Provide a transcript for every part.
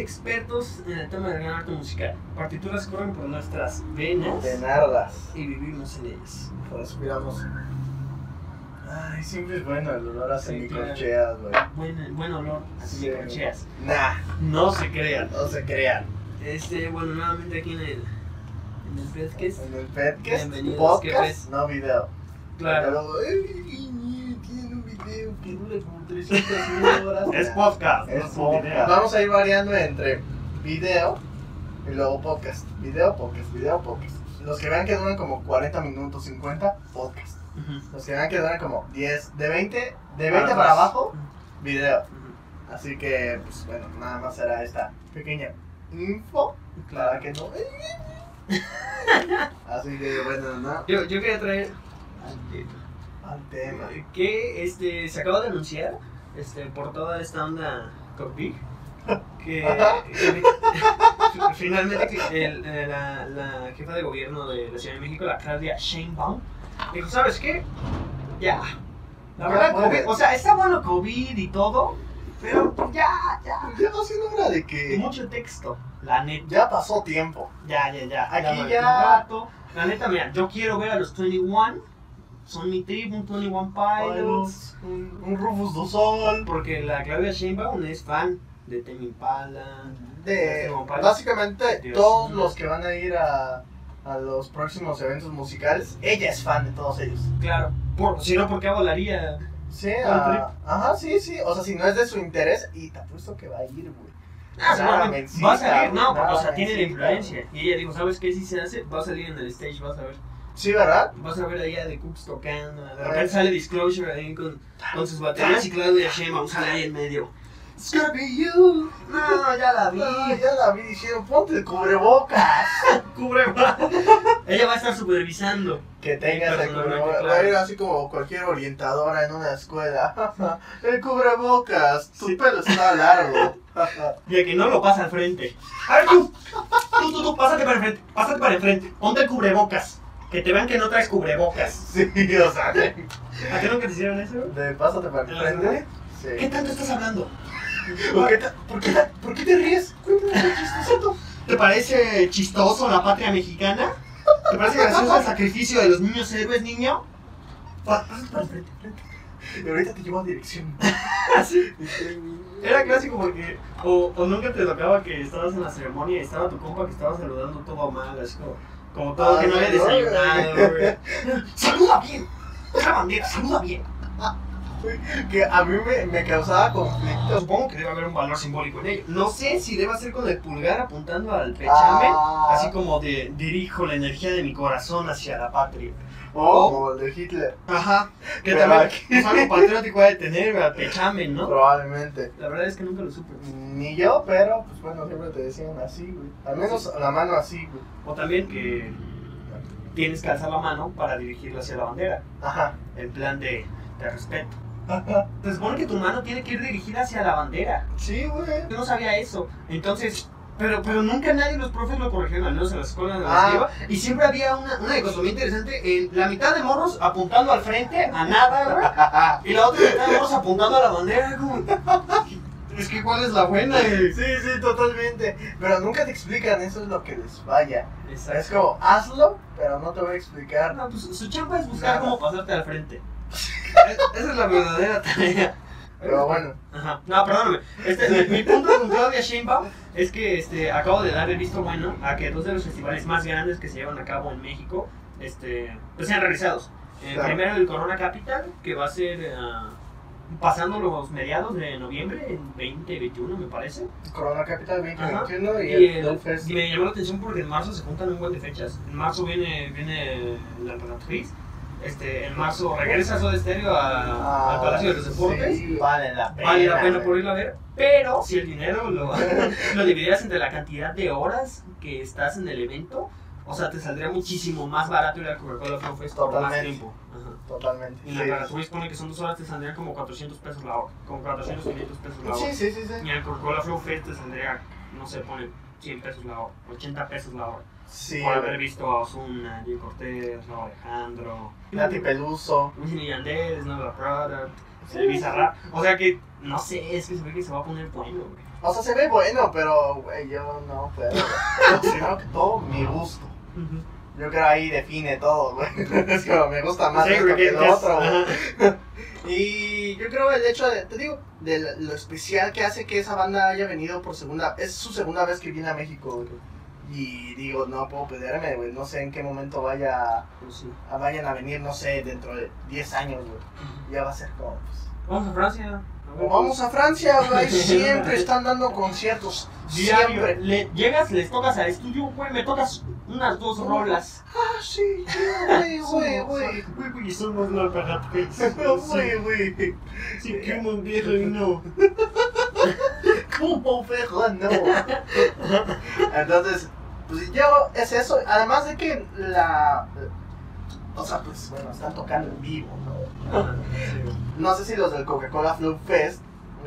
expertos en el tema del gran arte musical. Partituras corren por nuestras venas De nardas. y vivimos en ellas. Respiramos. Ay, siempre es bueno el olor a semicorcheas, güey. Buen, buen olor, así Sí. de corcheas. Nah, No se crean. no se crean. Este, bueno, nuevamente aquí en el, en el podcast. En el podcast, Bienvenidos, no video. Claro. Pero, "Ay, tiene un video que dura como 300 horas. Es podcast, Es no podcast. video. Vamos a ir variando entre video y luego podcast. Video, podcast, video, podcast. Los que vean que duran como 40 minutos, 50, podcast. Los que vean que duran como 10, de 20, de 20 Para para, abajo, video. Así que, pues bueno, nada más será esta pequeña info para Claro. que no. Así que, bueno, no. Yo, yo quería traer Al tema. que este, se acaba de anunciar este, por toda esta onda COVID que, que finalmente que el- eh, la, la jefa de gobierno de la Ciudad de México, la Claudia Sheinbaum, dijo, ¿sabes qué? Ya. La Ya verdad. COVID, o sea, está bueno COVID y todo, pero ya, ya. Ya va siendo hora de que. mucho texto, la neta. Ya pasó tiempo. Ya, ya, ya. Aquí ya- rato. La neta, mira, yo quiero ver a los 21. Son mi tribu, un 21 Pilots. Un, un Rufus do Sol. Porque la Claudia Sheinbaum es fan de Tame Impala. De, Este, básicamente Dios todos los que van a ir a, a los próximos eventos musicales, ella es fan de todos ellos. Claro. Por, si no, ¿por qué volaría? Sí, Country. ah, ajá, sí, sí. O sea, si no es de su interés, y te apuesto que va a ir, güey. Ah, va a salir, no, porque, o sea, tiene la influencia. Y ella dijo, ¿sabes qué? Si se hace, va a salir en el stage, vas a ver. Sí, ¿verdad? Vas a ver a ella de Cooks tocando. De repente sale Disclosure ahí con, con sus baterías y Claudia Sheinbaum sale ahí en medio. It's gonna be you. No, ya la vi. No, ya la vi, dijeron, ponte el cubrebocas. Cubre. Ella va a estar supervisando. Que tengas el cubrebocas. Va a ir así como cualquier orientadora en una escuela. el cubrebocas, tu Sí. pelo está largo. Y el que no lo pasa al frente. A ver tú. Tú, tú, tú, pásate para enfrente. Pásate para enfrente. Ponte el cubrebocas. Que te vean que no traes cubrebocas. sí, o sea, ¿A qué nunca te hicieron eso? de pásate para el ¿En la frente. secundaria? ¿Qué Sí. tanto estás hablando? ¿Por qué, te- por, qué, te- ¿Por qué te ríes? Chistecito. ¿Te parece chistoso la patria mexicana? ¿Te parece gracioso el sacrificio de los niños héroes, niño? Pásate para enfrente. Y ahorita te llevo a dirección. Así. Era clásico porque o, o nunca te tocaba que estabas en la ceremonia y estaba tu compa que estaba saludando todo mal, así como, como todo Ah, que no había desayunado, güey. ¡Saluda bien! ¡Es la bandera! ¡Saluda bien! Que a mí me, me causaba conflicto. Supongo que debe haber un valor simbólico en ello. No sé si deba ser con el pulgar apuntando al pechame, Ah, así como de dirijo la energía de mi corazón hacia la patria. o como el de Hitler. Ajá. Que también pues, algo patriótico de tener, güey, al pechame, ¿no? Probablemente. La verdad es que nunca lo supe. Ni yo, pero pues bueno, siempre te decían así, güey. Al menos la mano así, güey. O también que tienes que alzar la mano para dirigirla hacia la bandera. Ajá. En plan de, de respeto. Se supone que tu mano tiene que ir dirigida hacia la bandera. Sí, güey. Yo no sabía eso. Entonces, pero, pero nunca nadie de los profes lo corrigieron, al menos en la escuela en la Ah. iba. Y siempre había una, una dicotomía interesante en la mitad de morros apuntando al frente, a nada, güey. Y la otra mitad de morros apuntando a la bandera, como... Es que cuál es la buena, güey? Sí, sí, totalmente. Pero nunca te explican, eso es lo que les falla. Exacto. Es como, hazlo, pero no te voy a explicar. No, pues su chamba es buscar Nada. cómo pasarte al frente. Esa es la verdadera tarea. Pero bueno, Ajá. No, perdóname. Este, mi, mi punto con Claudia Sheinbaum es que este, acabo de dar el visto bueno a que dos de los festivales más grandes que se llevan a cabo en México este, pues sean realizados. Eh, Claro. Primero el Corona Capital, que va a ser ah, pasando los mediados de noviembre, en 2021 me parece. Corona Capital 2021 y, Y el y me llamó la atención porque en marzo se juntan un buen de fechas. En marzo viene, viene la Emperatriz. Este, en marzo regresa Soda Stereo a- Ah, al Palacio de los Deportes. Sí, vale la pena. Vale la pena por irlo a ver, pero si el dinero lo, lo dividieras entre la cantidad de horas que estás en el evento, o sea, te saldría muchísimo más barato ir al Coca-Cola Flow Fest por más tiempo. Ajá. Totalmente. Y la Emperatriz pone que son dos horas, te saldrían como 400 pesos la hora, como 400, 500 pesos la hora. Sí, sí, sí, sí. Y el Coca-Cola Flow Fest te saldría, no sé, pone 100 pesos la hora, 80 pesos la hora. Sí, por haber visto a Ozuna, Jay Cortés, Raúl Alejandro, Nati Peluso. Y Yandel, Snowball Product, el Bizarrap. O sea que, no sé, es que se ve que se va a poner bueno, güey. O sea, se ve bueno, pero, güey, yo no puedo. creo que todo mi gusto. Yo creo ahí define todo, güey. Es como me gusta más Sí, esto que lo otro, güey. Y yo creo el hecho de, te digo, de lo especial que hace que esa banda haya venido por segunda, es su segunda vez que viene a México, güey. Y digo, no puedo perderme, güey. No sé en qué momento vaya, Pues sí. a- vayan a venir, no sé, dentro de 10 años, güey. Ya va a ser como, pues. Vamos a Francia. O vamos a Francia, güey. Siempre están dando conciertos. Diario. Siempre. Le, llegas, les tocas al estudio, güey, me tocas unas dos rolas. Ah, sí, güey, güey, güey. Güey, güey, somos los carapes. Güey, güey. Sí, que un viejo y no. ¿Cómo perro no? Entonces, pues yo, es eso. Además de que la. O sea, pues bueno, están tocando en vivo, ¿no? No sé si los del Coca-Cola Flow Fest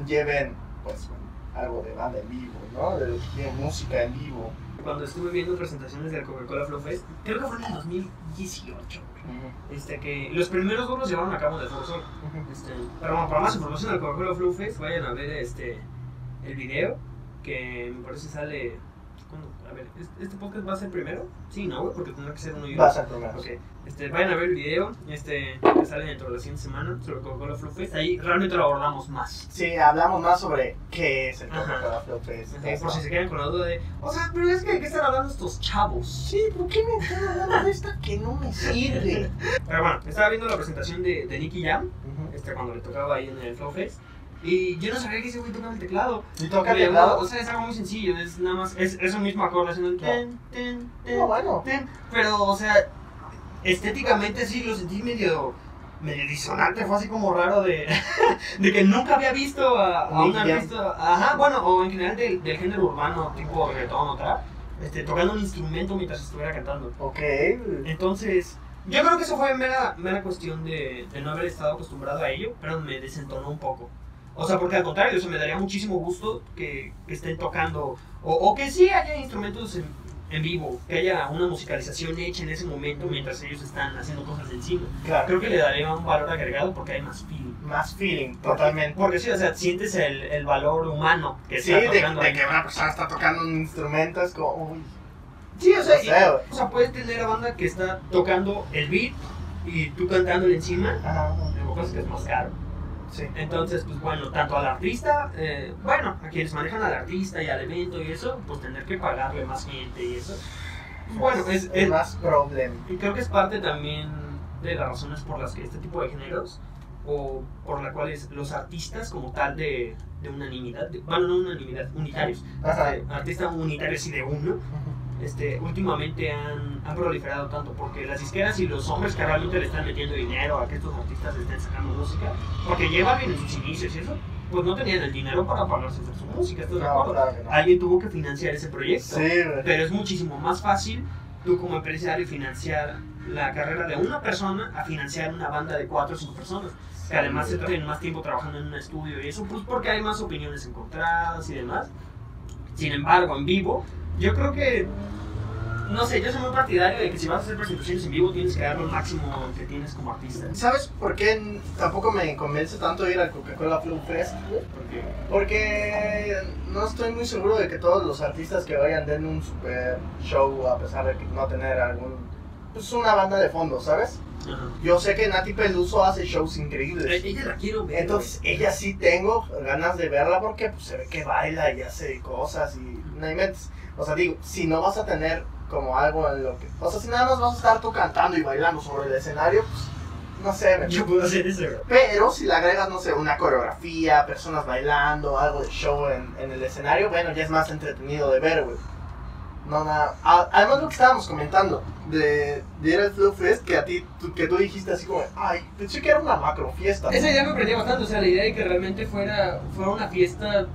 lleven, pues, bueno, algo de banda en vivo, ¿no? De, de música en vivo. Cuando estuve viendo presentaciones del Coca-Cola Flow Fest, creo que fue en el 2018, güey. Este, que los primeros los llevaron a cabo de Forzón. Este, pero bueno, para más información del Coca-Cola Flow Fest, vayan a ver este, el video, que me parece sale... A ver, ¿este- ¿este podcast va a ser primero? Sí, ¿no, güey? Porque tendrá que ser uno y uno. Va a ser primero. Ok, este, vayan a ver el video, este, que sale dentro de la siguiente semana sobre Coca-Cola Flow Fest. Ahí realmente lo abordamos más. Sí, hablamos más sobre qué es el. Coca-Cola Flow Fest. Por si se quedan con la duda de, o sea, pero es que ¿de qué están hablando estos chavos? Sí, ¿por qué me están hablando de esta que no me sirve? Pero bueno, estaba viendo la presentación de, de Nicky Jam, este, cuando le tocaba ahí en el Flow Fest. Y yo no sabía que ese güey tocaba el teclado. ¿Y toca Me llamó- teclado? O sea, es algo muy sencillo, es nada más, es, es un mismo acorde haciendo el ten, ten, ten, No, bueno. ten. Pero, o sea, estéticamente sí lo sentí medio, medio disonante, fue así como raro de, de que nunca había visto a, a un artista, ajá, bueno, o en general del, del género urbano, tipo reggaetón o trap, este, tocando un instrumento mientras estuviera cantando. Ok. Entonces, yo creo que eso fue mera, mera cuestión de, de no haber estado acostumbrado a ello, pero me desentonó un poco. O sea, porque al contrario, eso me daría muchísimo gusto que, que estén tocando, o, o que sí haya instrumentos en, en vivo, que haya una musicalización hecha en ese momento mientras ellos están haciendo cosas encima. Claro. Creo que le daría un valor agregado porque hay más feeling. Más feeling, Porque- totalmente. Porque sí, o sea, sientes el, el valor humano que Sí, está de, tocando de ahí. que una persona está tocando un instrumento es como, uy, Sí, o sea, no y- sé, güey. o sea, puedes tener a banda que está tocando el beat y tú cantándole encima, Ajá, Lo que es más caro. Sí. Entonces, pues bueno, tanto al artista, eh, bueno, a quienes manejan al artista y al evento y eso, pues tener que pagarle más gente y eso. Pues, bueno, es, es- más problem. y creo que es parte también de las razones por las que este tipo de géneros, o por las cuales los artistas como tal de, de unanimidad, de- bueno, no unanimidad, unitarios, Ajá. artistas unitarios y de uno, este, últimamente han, han proliferado tanto porque las disqueras y los hombres que realmente le están metiendo dinero a que estos artistas estén sacando música, porque llevan en sus inicios y eso, pues no tenían el dinero para pagarse hacer su música, ¿estás de No, acuerdo? claro no. Alguien tuvo que financiar ese proyecto, Sí, pero es muchísimo más fácil tú como empresario financiar la carrera de una persona a financiar una banda de cuatro o cinco personas que además se tienen más tiempo trabajando en un estudio y eso, pues porque hay más opiniones encontradas y demás. Sin embargo, en vivo, yo creo que, no sé, yo soy muy partidario de que si vas a hacer presentaciones en vivo tienes que dar lo máximo que tienes como artista. ¿Sabes por qué tampoco me convence tanto ir al Coca-Cola Flow Fest? güey? Porque, Porque no estoy muy seguro de que todos los artistas que vayan den un super show a pesar de que no tener algún... Pues una banda de fondo, ¿sabes? ajá. Yo sé que Nati Peluso hace shows increíbles. Eh, Ella la quiero ver. Entonces, ella sí tengo ganas de verla porque pues, se ve que baila y hace cosas y no inventes. O sea, digo, si no vas a tener como algo en lo que... O sea, si nada más vas a estar tú cantando y bailando sobre el escenario, pues, no sé, me- Yo puedo hacer eso, güey. Pero si le agregas, no sé, una coreografía, personas bailando, algo de show en, en el escenario, bueno, ya es más entretenido de ver, güey. No, nada. Además, lo que estábamos comentando de, de ir al Flow Fest, que a ti, tú- que tú dijiste así como, ay, pensé que era una macro fiesta. Esa idea me prendía bastante, o sea, la idea de que realmente fuera, fuera una fiesta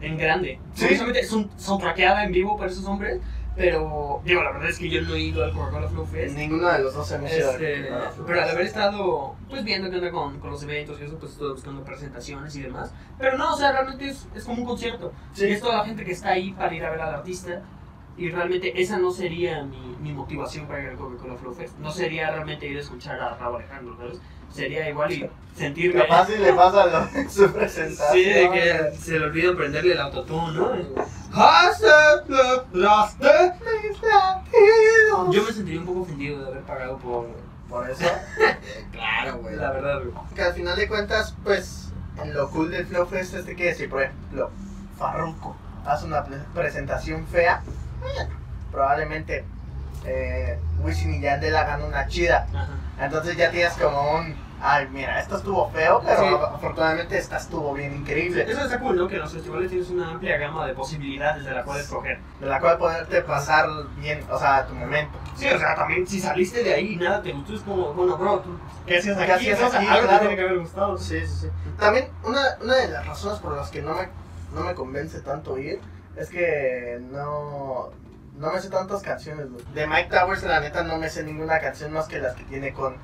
en grande. Sí. Precisamente es un soundtrackeada en vivo para esos hombres, pero digo, la verdad es que yo no he ido al Coca-Cola Flow Fest. Ninguno de los dos hemos ido Este, pero al haber estado pues viendo qué onda con, con los eventos y eso, pues estuve buscando presentaciones y demás. Pero no, o sea, realmente es, es como un concierto. Sí. Y es toda la gente que está ahí para ir a ver al artista. Y realmente esa no sería mi, mi motivación para ir al Coca-Cola Flow Fest. No sería realmente ir a escuchar a Raúl Alejandro, ¿sabes? Sería igual y sentirme... Capaz si le pasa lo en su presentación. Sí, de que se le olvida prenderle el autotune, ¿no? Aceptaste Mis latidos. Yo me sentiría un poco ofendido de haber pagado por... Por eso. claro, güey. La verdad, güey. Que al final de cuentas, pues, lo cool del Flow Fest es de que si, por ejemplo, Farruko hace una pre- presentación fea, probablemente eh, Wisin y Yandel hagan una chida. Ajá. Entonces ya tienes como un, ay, mira, esto estuvo feo, pero Sí. afortunadamente esta estuvo bien increíble. Eso está cool, ¿no? Que en los festivales tienes una amplia gama de posibilidades de la cual escoger. De la cual poderte pasar bien, o sea, tu momento. Sí, o sea, también si saliste de ahí y nada te gustó, es como, bueno, bro, ¿tú ¿qué hacías ¿Qué aquí? hacías O sea, aquí? Algo Claro. te tiene que haber gustado. Sí, sí, sí. También una, una de las razones por las que no me, no me convence tanto ir es que no, no me sé tantas canciones. güey. De Mike Towers, la neta, no me sé ninguna canción más que las que tiene con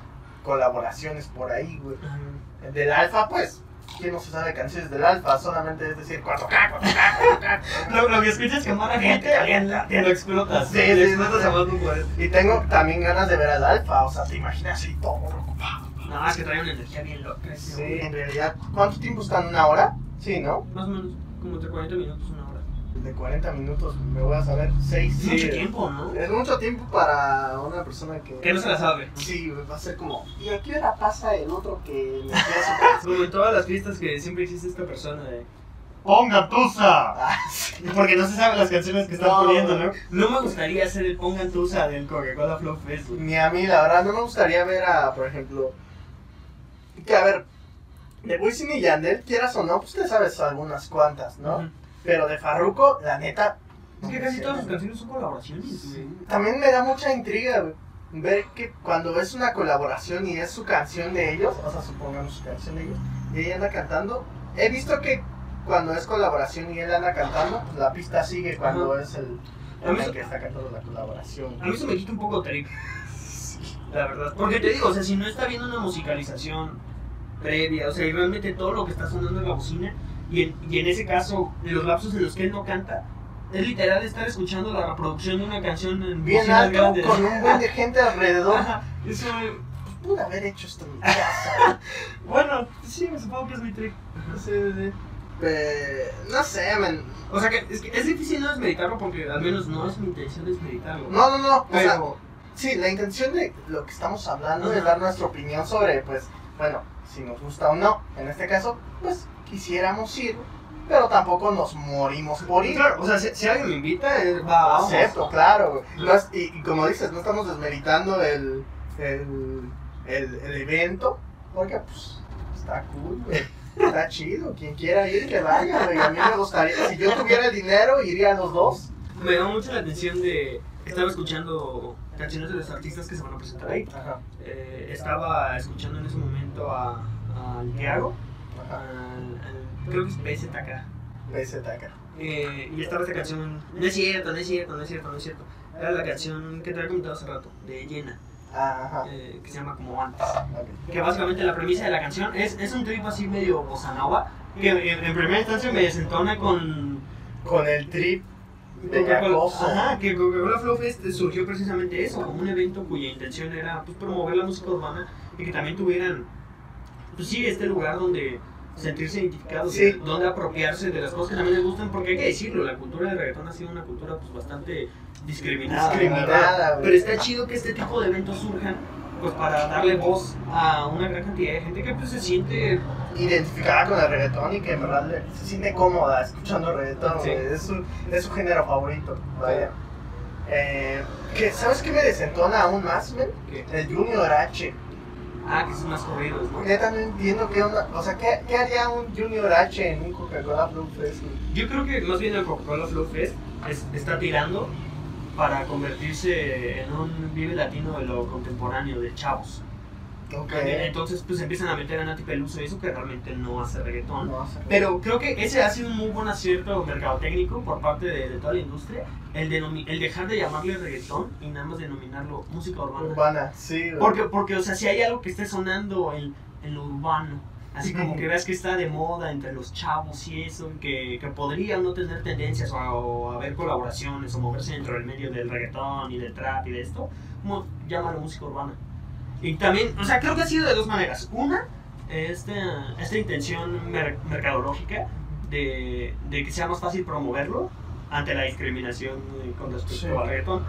colaboraciones por ahí, güey. Del Alfa, pues, ¿quién no se sabe canciones del Alfa? Solamente es decir 4K, 4K, 4K. Lo, lo que escuchas que mala gente, te lo explotas. Sí, sí, explotas sí. a más poder. Y tengo también ganas de ver al Alfa, o sea, te imaginas así todo preocupado. No, es que trae una energía bien loca. Sí, en realidad, ¿cuánto tiempo están? ¿Una hora? Sí, ¿no? Más o menos, como entre 40 minutos, una hora. De 40 minutos me voy a saber 6. Es mucho tiempo, ¿no? Es mucho tiempo para una persona que... Que no se la sabe. Sí, va a ser como... ¿Y a qué hora pasa el otro que me? Como en todas las fiestas que siempre existe esta persona de... ¡Ponga tusa! Ah, sí. Porque no se saben las canciones que están No, poniendo. ¿no? No me gustaría hacer el pongan tusa del Coca-Cola Flow Fest. Ni a mí, la verdad, no me gustaría ver a, por ejemplo... Que a ver... De Wisin y Yandel, quieras o no, pues te sabes algunas cuantas, ¿no? Pero de Farruko, la neta... Es que casi todas sus canciones son colaboraciones, güey. También me da mucha intriga, güey. Ver que cuando es una colaboración y es su canción de ellos, o sea, supongamos su canción de ellos, y ella anda cantando, he visto que cuando es colaboración y él anda cantando, pues la pista sigue cuando Ajá. es el, el eso- que está cantando la colaboración. A mí se me quita un poco trip. La verdad. Porque te digo, o sea, si no está viendo una musicalización previa, o sea, y realmente todo lo que está sonando en la bocina, y en, y en ese caso, los lapsos en los que él no canta, es literal estar escuchando la reproducción de una canción en Bien alto, con un buen de gente alrededor. Ajá, Eso, Pude haber hecho esto en mi casa. bueno, sí, supongo que es mi trick. Sí, sí. Pe- no sé, man. O sea, que es, que es difícil no desmeditarlo porque al menos no es mi intención desmeditarlo. No, no, no. O sea, Sí, la intención de lo que estamos hablando Ajá. es dar nuestra opinión sobre, pues, bueno, si nos gusta o no. En este caso, pues, quisiéramos ir, pero tampoco nos morimos por ir. claro, o sea, si, si alguien me invita, eh, va, vamos. Acepto, claro. No es- y, y como dices, no estamos desmeritando el, el, el, el evento, porque, pues, está cool, güey. Está chido. Quien quiera ir, que vaya, güey. A mí me gustaría, si yo tuviera el dinero, iría a los dos. Me llamó mucho la atención de. Estaba escuchando canciones de los artistas que se van a presentar ahí. Ajá, Eh, estaba escuchando en ese momento a, al Thiago, ajá. al- al- creo que es PZK. PZK. Eh, y estaba esta canción. No es cierto, no es cierto, no es cierto, no es cierto. Era la canción que te había comentado hace rato, de Llena, Ajá. eh, que se llama Como Antes. ok. Que básicamente la premisa de la canción es, es un trip así medio bossa que en, en primera instancia me desentona con. Con el trip. Ajá, que Coca-Cola Flow Fest surgió precisamente eso, como un evento cuya intención era pues, promover la música urbana y que también tuvieran, pues sí, este lugar donde sentirse identificados, Sí. donde apropiarse de las cosas que también les gustan, porque hay que decirlo, la cultura del reggaetón ha sido una cultura pues bastante discriminada. Discriminada. Pero está chido que este tipo de eventos surjan pues para darle voz a una gran cantidad de gente que pues se siente identificada con el reggaetón y que en verdad se siente cómoda escuchando reggaetón, Sí. Es, su, es su género favorito, vaya. Eh, que, ¿Sabes qué me desentona aún más, men? El Junior H. ah, que son más corridos, ¿no? Neta, no entiendo qué onda. O sea, ¿qué, qué haría un Junior H en un Coca-Cola Blue Fest? Yo creo que más bien el Coca-Cola Flow Fest es- está tirando para convertirse en un vive latino de lo contemporáneo, de chavos. Ok. Entonces pues empiezan a meter a Nati Peluso y eso que realmente no hace reggaetón. No sé. Pero creo que ese ha sido un muy buen acierto mercadotécnico por parte de, de toda la industria, el, el dejar de llamarle reggaetón y nada más denominarlo música urbana. Urbana, sí. Porque, porque, o sea, si hay algo que esté sonando en, en lo urbano Así como que veas que está de moda entre los chavos y eso, que, que podrían no tener tendencias o, o haber colaboraciones o moverse dentro del medio del reggaetón y del trap y de esto, como llámalo música urbana. Y también, o sea, creo que ha sido de dos maneras. Una, esta, esta intención mer- mercadológica de, de que sea más fácil promoverlo ante la discriminación eh, con respecto Sí. al reggaetón.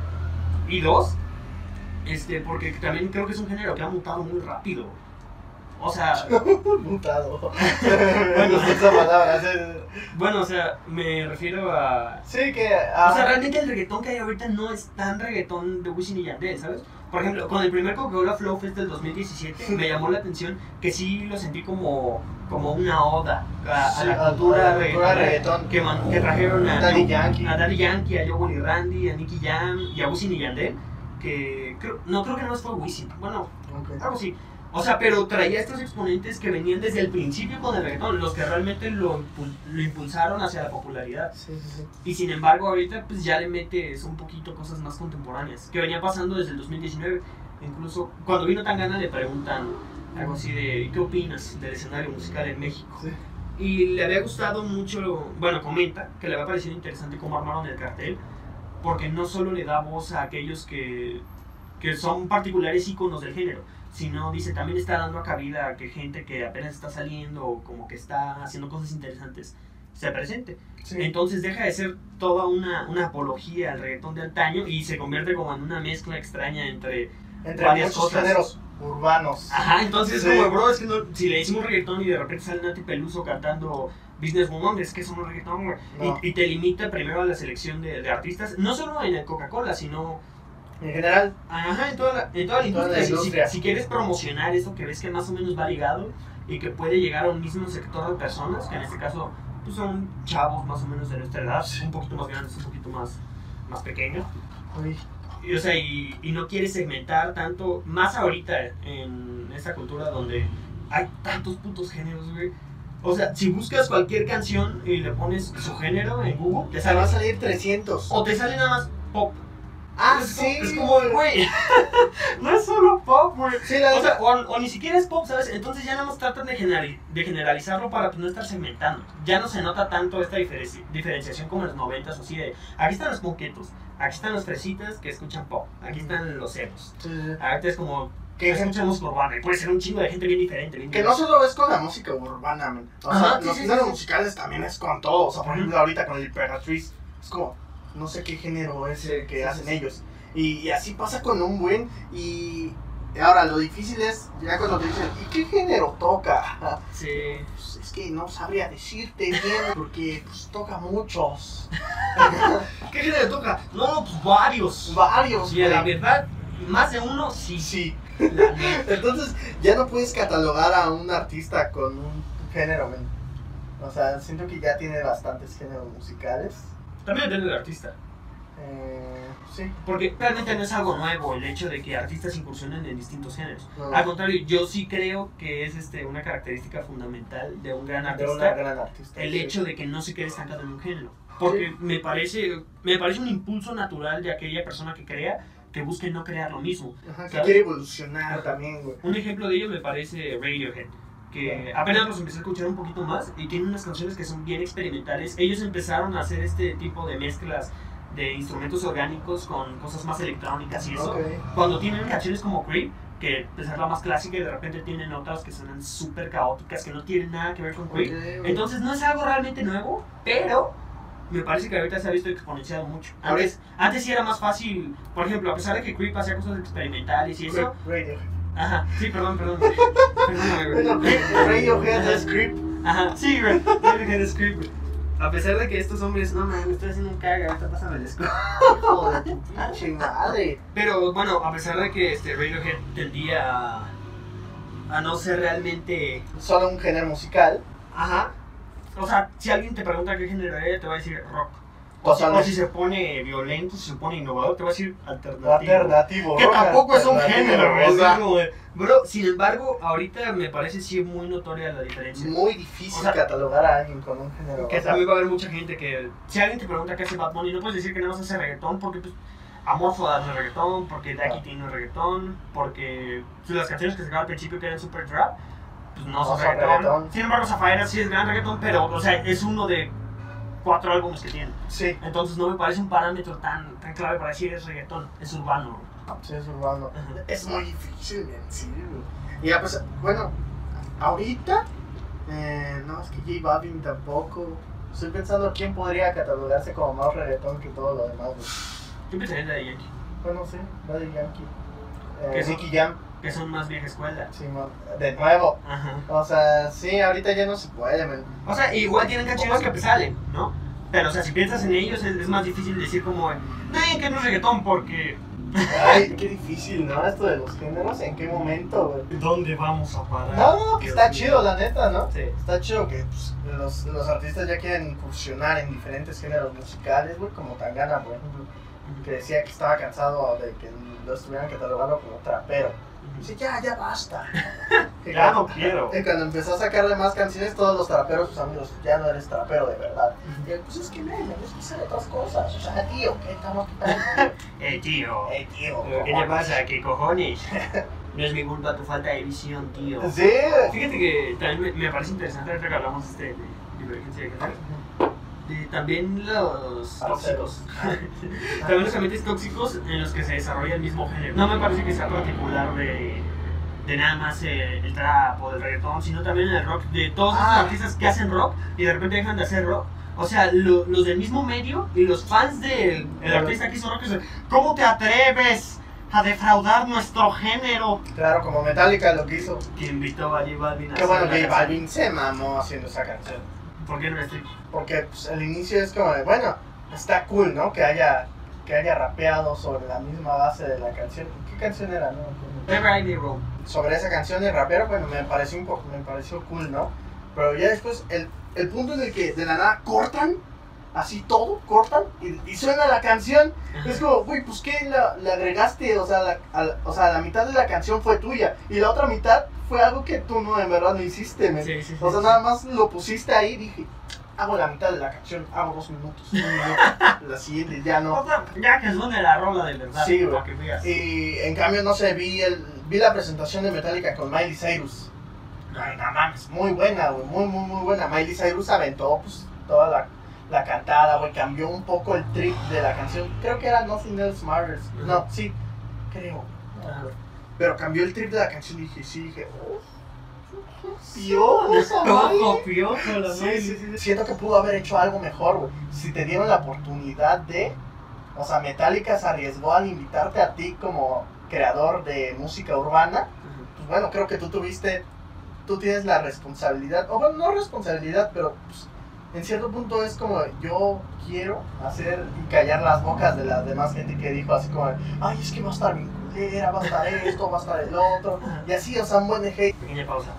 Y dos, este, porque también creo que es un género que ha mutado muy rápido. O sea, Mutado. Bueno. esa palabra. bueno, o sea, me refiero a... Sí, que. ah, O sea, realmente el reggaetón que hay ahorita no es tan reggaetón de Wisin y Yandel, ¿sabes? Por ejemplo, con el primer Coca-Cola Flow Fest del 2017 me llamó la atención que sí lo sentí como, como una oda a, a la a- a cultura reggaetonera reggaetón. que, man- que trajeron a Daddy Yankee. a Daddy Yankee, a Joel y Randy, a Nicky Jam y a Wisin y Yandel, que creo, no creo que no fue Wisin, bueno, ok. algo así. O sea, pero traía estos exponentes que venían desde el principio con el reggaetón, los que realmente lo, lo impulsaron hacia la popularidad. Sí, sí, sí. Y sin embargo, ahorita pues ya le metes un poquito cosas más contemporáneas, que venía pasando desde el 2019. Incluso cuando vino Tangana le preguntan algo así de ¿qué opinas del escenario musical en México? Y le había gustado mucho, bueno, comenta que le había parecido interesante cómo armaron el cartel, porque no solo le da voz a aquellos que, que son particulares íconos del género, sino dice también está dando a cabida a que gente que apenas está saliendo o como que está haciendo cosas interesantes se presente. Sí. Entonces deja de ser toda una, una apología al reggaetón de antaño y se convierte como en una mezcla extraña entre... Entre varias cosas. géneros urbanos. Ajá, entonces Sí. como, bro, es que no- si le decimos reggaetón y de repente sale Nati Peluso cantando Business Woman, es que eso no es reggaetón, güey. No. Y, y te limita primero a la selección de, de artistas, no solo en el Coca-Cola, sino En general, Ajá, en toda la, en toda la En toda la industria. Si- industria. Si, si quieres promocionar eso que ves que más o menos va ligado y que puede llegar a un mismo sector de personas, que en este caso pues son chavos más o menos de nuestra edad, un poquito más grandes, un poquito más, más pequeños. Y, o sea, y, y no quieres segmentar tanto, más ahorita en esta cultura donde hay tantos putos géneros, güey. O sea, si buscas cualquier canción y le pones su género en Google, te te va a sale, salir 300. o te sale nada más pop. Ah, es, sí. Es como, güey, no es solo pop, güey. Sí, O, sea, o, o ni siquiera es pop, ¿sabes? Entonces ya nada más tratan de, generali- de generalizarlo para no estar segmentando. Ya no se nota tanto esta diferenci- diferenciación como en los noventas o así de... Aquí están los ponquetos, aquí están los fresitas que escuchan pop, aquí están los emos. Sí, sí. Ahorita es como Que, que escuchan música urbana y puede ser un chingo de gente bien diferente. bien que no solo es con la música urbana, men. O sea, Ajá, sí, los sí, géneros sí. musicales también es con todo. O sea, por ejemplo, ahorita con el Imperatriz, es como, no sé qué género es el que Sí, sí, hacen sí. ellos. Y, y así pasa con un buen. Y ahora lo difícil es, ya cuando te dicen, ¿y qué género toca? Sí. Pues es que no sabría decirte bien, porque pues toca muchos. ¿Qué género toca? No, pues varios. Varios, Y a la verdad, más de uno sí. Sí. Entonces, ya no puedes catalogar a un artista con un género, men. O sea, siento que ya tiene bastantes géneros musicales. También depende del artista. Eh, sí. Porque realmente no es algo nuevo el hecho de que artistas incursionen en distintos géneros. No. Al contrario, yo sí creo que es este, una característica fundamental de un gran de artista una gran artista. el sí. hecho de que no se quede estancado en un género. Porque me, parece, me parece un impulso natural de aquella persona que crea que busque no crear lo mismo. Ajá, que quiere evolucionar también, güey. Un ejemplo de ello me parece Radiohead, que apenas los empecé a escuchar un poquito más y tienen unas canciones que son bien experimentales. Ellos empezaron a hacer este tipo de mezclas de instrumentos orgánicos con cosas más electrónicas y eso. Ok. Cuando tienen canciones como Creep, que pues, es la más clásica y de repente tienen notas que suenan súper caóticas, que no tienen nada que ver con Creep. Ok, güey. Entonces no es algo realmente nuevo, pero me parece que ahorita se ha visto exponenciado mucho. Antes, antes sí era más fácil, por ejemplo, a pesar de que Creep hacía cosas experimentales y eso. Radiohead. Ajá, sí, perdón, perdón. sí. Perdóname, güey. Bueno, Radiohead es creep. Ajá, sí, güey. Radiohead es Creep, güey. A pesar de que estos hombres, no me estoy haciendo un caga, ahorita pásame el escudo. Hijo de tu pinche madre. Pero bueno, a pesar de que este Radiohead tendía a, a no ser realmente. Solo un género musical. Ajá. O sea, si alguien te pregunta qué género es, te va a decir rock. O O, si- sea, o si se pone violento, si se pone innovador, te va a decir alternativo. alternativo. Que rock tampoco es un alternativo, género, o sea, Bro, sin embargo, ahorita me parece sí muy notoria la diferencia. muy difícil O sea, catalogar a alguien con un género. Que también va a haber mucha gente que. Si alguien te pregunta qué hace Bad Bunny, no puedes decir que no hace reggaetón porque, pues. Amorfo es reggaetón, porque Dacky Ah. es reggaetón, porque las canciones que sacaba al principio que eran super trap, pues no No son son reggaetón. reggaetón. Sin embargo, Zafaera sí es gran reggaetón, pero, o sea, es uno de cuatro álbumes que tiene. Sí, Entonces no me parece un parámetro tan, tan clave para decir es reggaetón, es urbano. sí, es urbano. Es muy difícil, men, sí. Y ya, pues, bueno, ahorita, eh, no, es que J Balvin tampoco. Estoy pensando quién podría catalogarse como más reggaetón que todo lo demás, güey. Yo pensaría en de Yankee, Bueno, sí, Daddy Yankee. Eh. Nicky Jam, que son más vieja escuela. sí, man, de nuevo. Ajá. O sea, sí, ahorita ya no se puede, men. O sea, igual tienen canciones que salen, ¿no? Pero, o sea, si piensas en ellos es, más difícil decir como, eh, que no es reggaetón porque... Ay, qué difícil, ¿no? Esto de los géneros, ¿en qué momento, güey? ¿Dónde vamos a parar? No, no, que Dios está chido, la neta, ¿no? Sí. Está chido que pues, los, los artistas ya quieren incursionar en diferentes géneros musicales, güey, como Tangana, ejemplo, que decía que estaba cansado de que lo estuvieran catalogando como trapero. Dice, ya, ya basta. Que Ya cuando- no quiero. Y cuando empezó a sacarle más canciones, todos los traperos, sus amigos, ya no eres trapero de verdad. Y él, pues es que no, me gusta hacer otras cosas. O sea, tío, ¿qué estamos? Eh, tío. Eh, tío. ¿Qué te pasa? ¿Qué cojones? No es mi culpa tu falta de visión, tío. Sí. Fíjate que también me, me parece interesante ahorita que hablamos este, de divergencia de de también los tóxicos. también los ambientes tóxicos en los que se desarrolla el mismo género. No me parece que sea particular de, de nada más eh, el trap o del reggaetón, sino también el rock, de todos esos Ah. artistas que hacen rock y de repente dejan de hacer rock. O sea, lo- los del mismo medio y los fans del el artista que hizo rock dicen, ¿cómo te atreves a defraudar nuestro género? Claro, como Metallica lo que hizo. Que invitó a J Balvin a Que hacer bueno, la J. Balvin se mamó haciendo esa canción. ¿Por qué estoy? Porque pues, el inicio es como de, bueno, está cool, ¿no? Que haya, que haya rapeado sobre la misma base de la canción. ¿Qué canción era, no? Never I Roam. Sobre esa canción de rapero, bueno, me pareció un poco, me pareció cool, ¿no? Pero ya después, el, el punto en el que de la nada cortan, así todo, cortan, y, y suena la canción. Es como, güey, pues ¿qué la- le agregaste? O sea, la, al- o sea, la mitad de la canción fue tuya, y la otra mitad fue algo que tú no, en verdad, no hiciste. Sí, sí, O sea, sí. nada más lo pusiste ahí y dije, hago la mitad de la canción, hago dos minutos, un minuto, la siguiente ya no. O sea, ya que suene la rola de verdad. Sí, güey. Y en cambio, no sé, vi, el, vi la presentación de Metallica con Miley Cyrus. Ay, no mames, muy buena, güey, muy, muy, muy buena. Miley Cyrus aventó pues, toda la, la cantada, güey, cambió un poco el trip de la canción. Creo que era Nothing Else Matters. No, sí, creo. no. Pero cambió el trip de la canción y dije, sí, dije, oh, piojo, la Sí, sí, sí. Siento que pudo haber hecho algo mejor, güey. Si te dieron la oportunidad de. O sea, Metallica se arriesgó al invitarte a ti como creador de música urbana. Pues bueno, creo que tú tuviste. Tú tienes la responsabilidad. O bueno, no responsabilidad, pero pues, en cierto punto es como yo quiero hacer y callar las bocas de la demás gente que dijo así como: Ay, es que va a estar mi culera, va a estar esto, va a estar el otro. Y así, o sea, un buen hate. Pequeña pausa.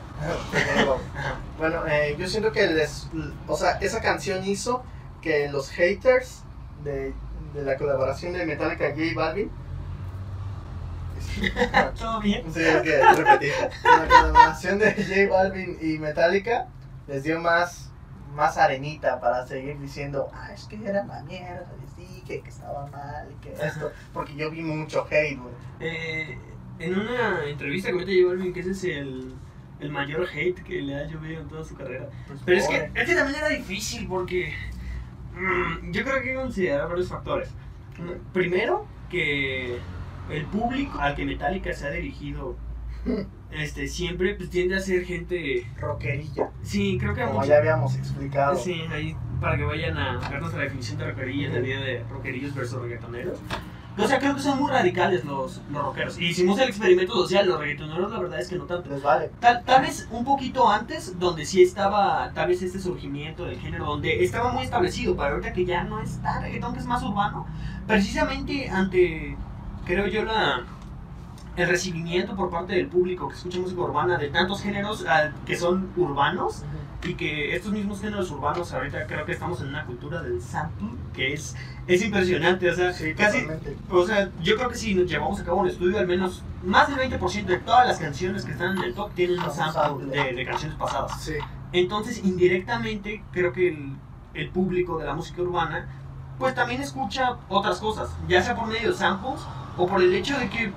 Bueno, eh, yo siento que les, o sea, esa canción hizo que los haters de, de la colaboración de Metallica y J Balvin. ¿Todo bien? Sí, es que repetí. La colaboración de J Balvin y Metallica les dio más, más arenita para seguir diciendo, ah, es que era una mierda, les dije que estaba mal que esto. Porque yo vi mucho hate, güey. Eh, en una entrevista que me J Balvin, que ese es el, el mayor hate que le ha llovido en toda su carrera. Pues, Pero es que, es que también era difícil porque mm, yo creo que hay que considerar varios factores. Primero, que el público al que Metallica se ha dirigido este, siempre pues, tiende a ser gente... Rockerilla, Sí, creo que como mucha- ya habíamos explicado. Sí, ahí para que vayan a ver nuestra definición de rockerillas, la idea de rockerillos versus reggaetoneros. O sea, creo que son muy radicales los, los rockeros. Y hicimos el experimento social, los reggaetoneros la verdad es que no tanto. Les vale. Tal, tal vez un poquito antes, donde sí estaba tal vez este surgimiento del género, donde estaba muy establecido, pero ahorita que ya no es tan reggaetón, que es más urbano, precisamente ante, creo yo, la, el recibimiento por parte del público que escucha música urbana de tantos géneros ah, que son urbanos, y que estos mismos géneros urbanos ahorita creo que estamos en una cultura del sample que es, es impresionante, o sea, Sí, casi, totalmente. o sea, yo creo que si nos llevamos a cabo un estudio, al menos más del 20% de todas las canciones que están en el top tienen un sample. de, de canciones pasadas. Sí. Entonces, indirectamente, creo que el, el público de la música urbana, pues también escucha otras cosas, ya sea por medio de samples o por el hecho de que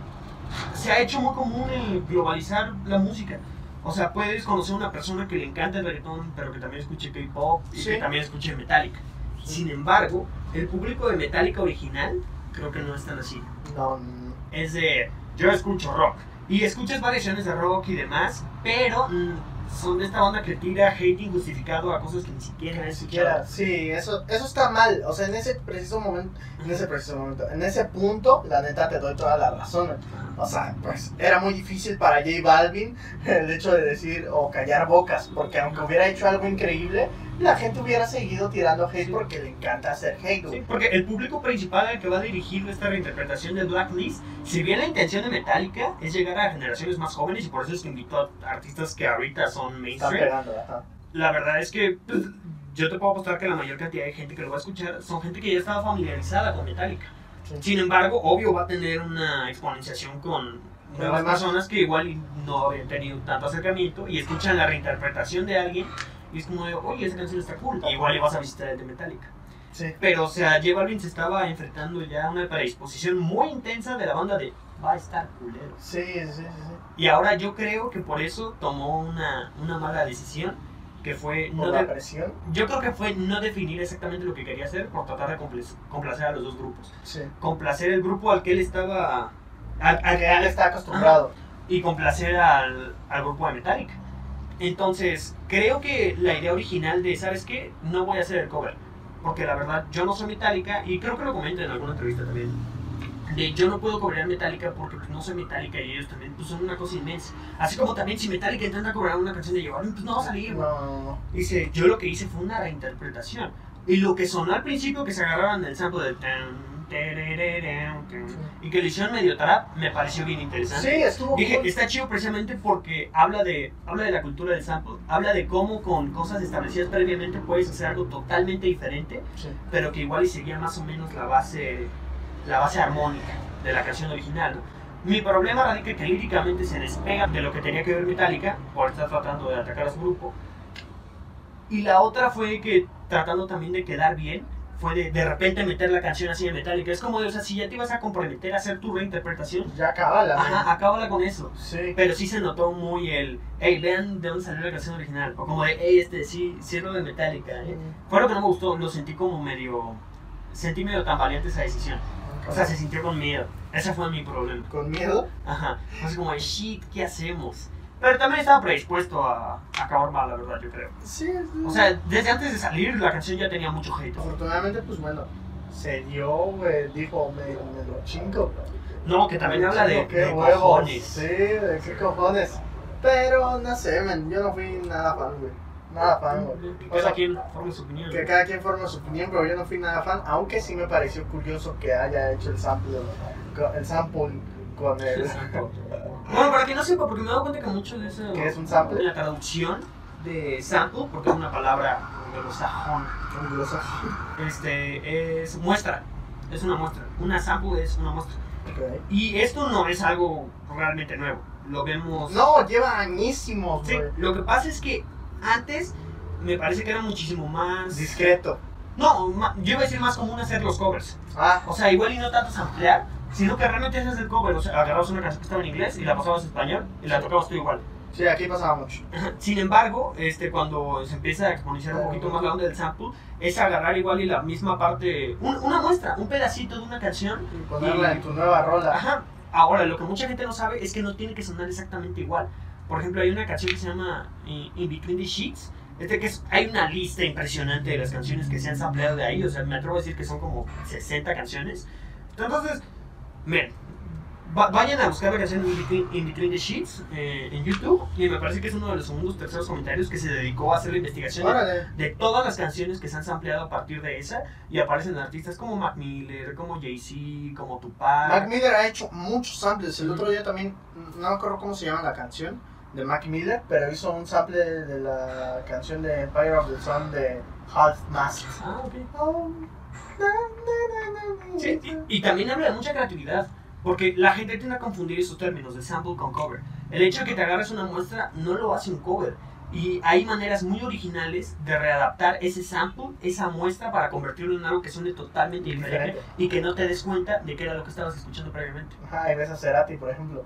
se ha hecho muy común el globalizar la música. O sea, puedes conocer a una persona que le encanta el reggaetón, pero que también escuche K-pop y Sí. que también escuche Metallica. Sin embargo, el público de Metallica original creo que no es tan así. No, no. Es de, yo escucho rock. Y escuchas variaciones de rock y demás, pero mm, son de esta onda que tira hate injustificado a cosas que ni siquiera Ni siquiera, sí, eso, eso está mal. O sea, en ese preciso momento, en ese preciso momento, en ese punto, la neta te doy toda la razón. O sea, pues era muy difícil para J Balvin el hecho de decir o callar bocas, porque aunque hubiera hecho algo increíble, la gente hubiera seguido tirando hate Sí. porque le encanta hacer hate. Sí, porque el público principal al que va dirigido esta reinterpretación de Blacklist, si bien la intención de Metallica es llegar a generaciones más jóvenes y por eso es que invitó a artistas que ahorita son mainstream, pegando, la verdad es que pues, yo te puedo apostar que la mayor cantidad de gente que lo va a escuchar son gente que ya estaba familiarizada con Metallica. Sí. Sin embargo, obvio va a tener una exponenciación con nuevas personas que igual no habían tenido tanto acercamiento y escuchan la reinterpretación de alguien y es como de, oye, esa canción está cool. Igual le vas a visitar el de Metallica. Sí. Pero, o sea, J Balvin se estaba enfrentando ya a una predisposición muy intensa de la banda de va a estar culero. Sí, sí, sí, sí. Y ahora yo creo que por eso tomó una, una mala decisión, que fue Por no la de- presión. yo creo que fue no definir exactamente lo que quería hacer por tratar de complac- complacer a los dos grupos. Sí. Complacer el grupo al que él estaba... al- al- que él está acostumbrado. y complacer al, al grupo de Metallica. Entonces, creo que la idea original de, ¿sabes qué? No voy a hacer el cover. Porque la verdad, yo no soy Metallica, y creo que lo comento en alguna entrevista también. De yo no puedo cobrar Metallica porque pues, no soy Metallica y ellos también pues, son una cosa inmensa. Así como también si Metallica intenta cobrar una canción de Llevar, pues no va a salir. No. Dice, yo lo que hice fue una reinterpretación. Y lo que sonó al principio, que se agarraban del sample de... tan, tererere, tan, Y que le hicieron medio trap, me pareció bien interesante. Sí, estuvo Dije, cool. está chido precisamente porque habla de, habla de la cultura del sample, habla de cómo con cosas establecidas previamente puedes hacer algo totalmente diferente, Sí. pero que igual y seguía más o menos la base, la base armónica de la canción original. Mi problema radica que líricamente se despega de lo que tenía que ver Metallica por estar tratando de atacar a su grupo. Y la otra fue que tratando también de quedar bien, fue de de repente meter la canción así de Metallica. Es como de, o sea, si ya te ibas a comprometer a hacer tu reinterpretación, Ya acaba la. Ajá, acábala con eso. Sí. Pero sí se notó muy el, hey, vean de dónde salió la canción original. O como de, hey, este, sí, sí es lo de Metallica. ¿eh? Fue lo que no me gustó, lo sentí como medio, sentí medio tambaleante esa decisión. O sea, se sintió con miedo. Ese fue mi problema. Con miedo. Ajá. Así como, shit, ¿qué hacemos? Pero también estaba predispuesto a, a acabar mal, la verdad, yo creo. Sí. O sea, desde antes de salir, la canción ya tenía mucho hate. afortunadamente, pues bueno, se dio, güey. Dijo, me, me lo chingo. No, que también habla de, Qué de huevos. cojones. Sí, de qué cojones. Pero no sé, men, yo no fui nada fan, güey. Nada fan, güey. Que O Cada sea, quien forme su opinión. Que cada quien forma su opinión, pero yo no fui nada fan, aunque sí me pareció curioso que haya hecho el sample, el sample con el... Bueno, para que no sepa, porque me he dado cuenta que mucho de eso. ¿Qué es un sample? La traducción de sample, porque es una palabra anglosajona, anglosajón. este, es muestra. Es una muestra. Una sample es una muestra. Ok. Y esto no es algo realmente nuevo. Lo vemos. No, lleva añísimos, Sí, lo que pasa es que antes me parece que era muchísimo más. Discreto. No, yo iba a decir más común hacer los covers. Ah, O sea, igual y no tanto samplear, sino que realmente haces el cover. O sea, agarrabas una canción que estaba en inglés y la pasabas a español y la tocabas tú igual. sí, aquí pasaba mucho. Sin embargo, este, cuando se empieza a exponenciar un poquito más la onda del sample, es agarrar igual y la misma parte, un- una muestra, un pedacito de una canción. Y ponerla en tu nueva rola. Ajá. Ahora, lo que mucha gente no sabe es que no tiene que sonar exactamente igual. Por ejemplo, hay una canción que se llama eh, In Between the Sheets. Este que es, hay una lista impresionante de las canciones que se han sampleado de ahí. O sea, me atrevo a decir que son como 60 canciones. Entonces, miren, va- vayan a buscar la canción In Between, In Between the Sheets eh, en YouTube. Y me parece que es uno de los segundos, terceros comentarios que se dedicó a hacer la investigación de, de todas las canciones que se han sampleado a partir de esa. Y aparecen artistas como Mac Miller, como Jay-Z, como Tupac. Mac Miller ha hecho muchos samples. El otro día también, no me acuerdo cómo se llama la canción de Mac Miller, pero hizo un sample de la canción de Empire of the Sun de Half Mast. Ah, ok. Oh, Sí, y, y también habla de mucha creatividad, porque la gente tiende a confundir esos términos de sample con cover. El hecho de que te agarres una muestra no lo hace un cover. Y hay maneras muy originales de readaptar ese sample, esa muestra, para convertirlo en algo que suene totalmente diferente y que no te des cuenta de que era lo que estabas escuchando previamente. Ajá, y ves a Cerati, por ejemplo.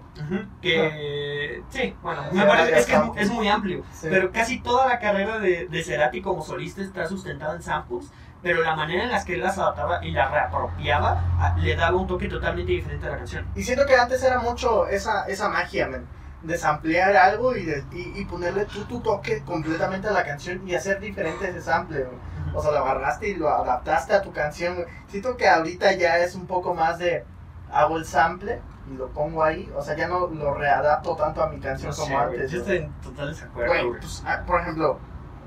Que sí, bueno, me parece es que es, es muy amplio. Sí. Pero casi toda la carrera de, de Cerati como solista está sustentada en samples, pero la manera en la que él las adaptaba y las reapropiaba ah, le daba un toque totalmente diferente a la canción. Y siento que antes era mucho esa, esa magia, man. De samplear algo y, de- y, y ponerle tú tu toque completamente a la canción y hacer diferente ese sample, güey. O sea, lo agarraste y lo adaptaste a tu canción. Siento que ahorita ya es un poco más de hago el sample y lo pongo ahí. O sea, ya no lo readapto tanto a mi canción No sé, como güey, antes. yo estoy en total desacuerdo. Pues, ah, por ejemplo,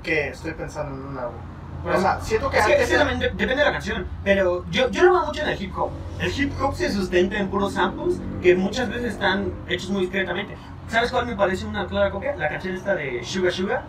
que estoy pensando en una. Pues, o sea, siento que es que, también de- depende de la canción, pero yo, yo lo veo mucho en el hip hop. El hip hop se sustenta en puros samples que muchas veces están hechos muy discretamente. ¿Sabes cuál me parece una clara copia? La canción esta de Sugar Sugar.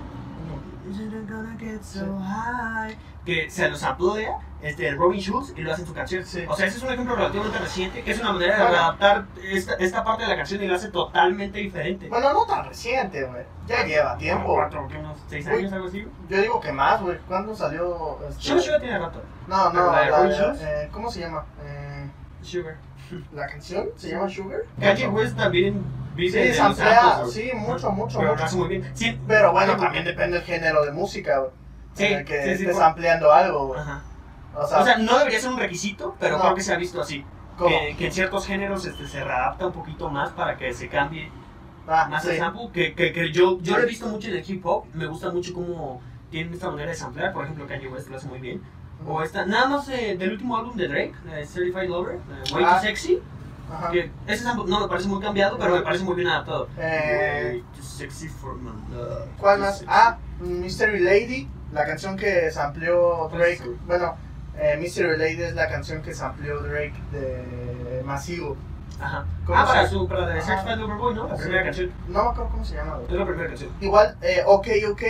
Que se los amplía este, Robin Schulz y lo hace en su canción. Sí. O sea, ese es un ejemplo relativamente reciente, que es una manera de Bueno. adaptar esta, esta parte de la canción y lo hace totalmente diferente. Bueno, no tan reciente, güey. Ya lleva tiempo. ¿Cuánto? ¿Qué, unos seis Uy. años, algo así? Yo digo que más, güey. ¿Cuándo salió? este- Sugar Sugar tiene rato. No, ¿Pero no, la la Schulz? eh, ¿Cómo se llama? Eh, Sugar. ¿La canción? ¿Se llama Sugar? Kanye West también vive Sí, samples, güey. sí, mucho, mucho, Pero mucho. muy bien. Sí, Pero bueno, también depende del género de música, güey. Sí, En el que sí, sí, estés por- ampliando algo, güey. O sea, O sea, no debería ser un requisito, pero No. creo que se ha visto así. Que, que en ciertos géneros este, se readapta un poquito más para que se cambie Ah, más el sample. Que, que, que yo, yo lo he visto mucho en el hip hop. Me gusta mucho cómo tienen esta manera de samplear. Por ejemplo, Kanye West lo hace muy bien. O esta, nada más eh, del último álbum de Drake, eh, Certified Lover, eh, Way Ah. Too Sexy. Ajá. Que ese sample no me parece muy cambiado, pero me parece muy bien adaptado. Eh, Way Too Sexy for my love. ¿Cuál más? sexy. Ah, Mystery Lady, la canción que sampleó Drake. Sí. Bueno, eh, Mystery Lady es la canción que sampleó Drake de Masivo. Ajá. ¿Cómo Ah, para se- su, para de. Certified Lover Boy, ¿no? La primera canción. No me acuerdo cómo se llama. Es la primera canción. Igual, eh, OK OK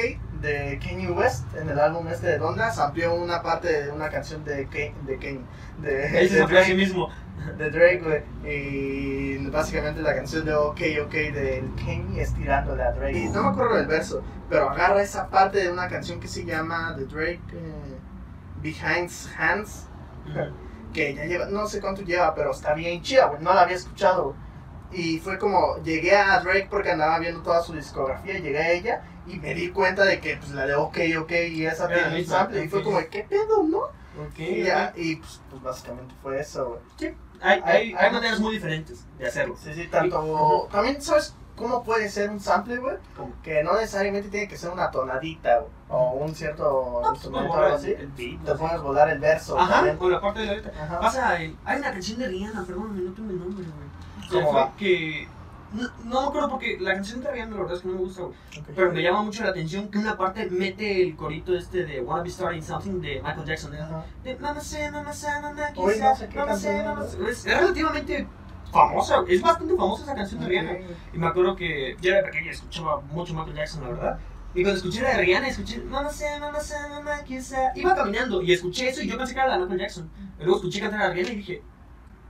de Kanye West en el álbum este de Donda sampleó una parte de una canción de Kanye, de Kanye, de, Él se de samplea a sí Drake, mismo. de Drake, güey. Y básicamente la canción de OK OK de Kanye estirándole a Drake. Y no me acuerdo del verso, pero agarra esa parte de una canción que se llama de Drake eh, Behind Hands, que ya lleva, no sé cuánto lleva, pero está bien chida, güey. No la había escuchado, güey. Y fue como, llegué a Drake porque andaba viendo toda su discografía, llegué a ella y me di cuenta de que pues, la de OK OK y esa Era la tiene un misma, sample. Y fue como, ¿qué pedo, no? Ok, Y, ya, y pues, pues, básicamente fue eso, güey. Hay, hay, Hay- hay maneras muy diferentes de hacerlo. Sí, sí, tanto. También, ¿sabes cómo puede ser un sample, güey? Que no necesariamente tiene que ser una tonadita, güey, o un cierto No, instrumento o pues, así. el beat, Te pones volar el verso. Ajá, también. o la parte de la letra. Ajá. Pasa hay una canción de Rihanna, perdón, no tengo el nombre, güey. ¿Cómo Que fue que no, no me acuerdo porque la canción de Rihanna la verdad es que no me gusta, güey. Ok. Pero me llama mucho la atención que una parte mete el corito este de Wanna Be Starting Something de Michael Jackson. ¿eh? De Mama say, Mama say, Mama Uy, quizá, no sé qué Mama say, canción Mama es. relativamente famosa, es bastante famosa esa canción de Rihanna. Y me acuerdo que yo era pequeño y escuchaba mucho Michael Jackson, la verdad. Y cuando escuché la de Rihanna, escuché Mamá sé, mamá sé, mamá quizá. Iba caminando y escuché eso y yo pensé que era la de Michael Jackson. Y luego escuché cantar a Rihanna y dije,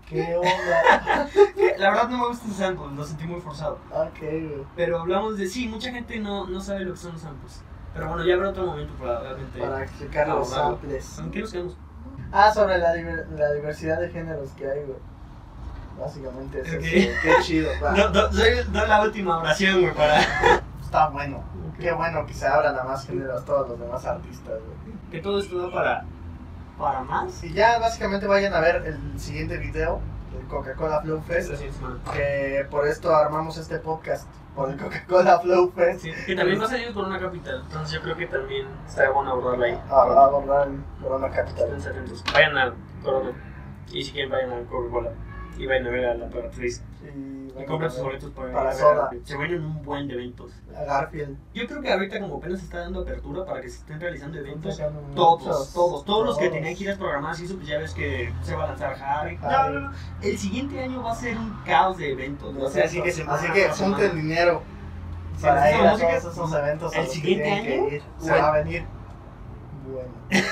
¿Qué onda? "¿Qué? la verdad no me gusta ese sample, lo sentí muy forzado. ok, güey. Pero hablamos de sí, mucha gente no, no sabe lo que son los samples. Pero bueno, ya habrá otro momento para explicar los samples. ¿En qué nos quedamos? Ah, sobre la, diver- la diversidad de géneros que hay, güey. Básicamente es Ok. eso. Qué chido. No, no, soy, la última oración, güey, para. Está bueno. Qué bueno que se abran a más géneros todos los demás artistas, güey. Que todo esto da para. Para más. Y ya básicamente vayan a ver el siguiente video del Coca-Cola Flow Fest. Siguiente semana. Que por esto armamos este podcast. Por el Coca-Cola Flow Fest. Sí, que también va a salir con una capital. Entonces yo creo que también estaría bueno abordarla ahí. A, a abordar el Corona Capital. Estén atentos. Vayan a Corona. Y si quieren, vayan a Coca-Cola. Y vayan a ver a la Emperatriz. Y, Y compren sus boletos para, Para soda. Se vienen un buen de eventos. a Garfield. Yo creo que ahorita como apenas se está dando apertura para que se estén realizando eventos. Todos, todos, todos los que tenían giras programadas y eso, pues ya ves que se va a lanzar Harry. No, no, no. El siguiente año va a ser un caos de eventos. O sea, así que se Así que junten dinero para ir a todos esos eventos. ¿El siguiente año? Se Bueno. va a venir. Bueno.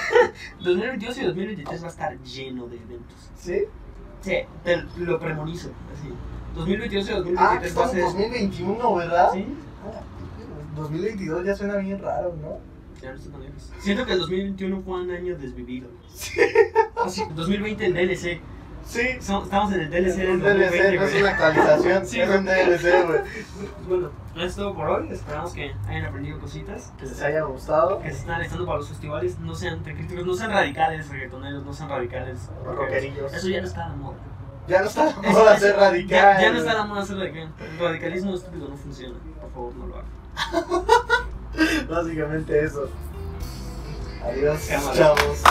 2022 y 2023 va a estar lleno de eventos. ¿Sí? Sí, te lo premonizo. Así. 2022 y Ah, 2023 va a estamos en ser. 2021, ¿verdad? Sí. 2022 ya suena bien raro, ¿no? Ya no lejos. Siento que el 2021 fue un año desvivido. Así, 2020 el DLC. Sí. Estamos en el DLC Es un del 2020, DLC, no es una actualización, Sí, es un DLC, güey. Bueno, eso es todo por hoy. Esperamos que hayan aprendido cositas. Que les haya gustado. Que se están alistando para los festivales. No sean críticos, no sean radicales, reggaetoneros, no sean radicales. Rockerillos. Eso ya no está la moda. Ya no está Eso- moda ser radical. Ya, ya no está la moda ser radical. El radicalismo estúpido no funciona. Por favor, no lo hagan. Básicamente eso. Adiós, Cámara. chavos.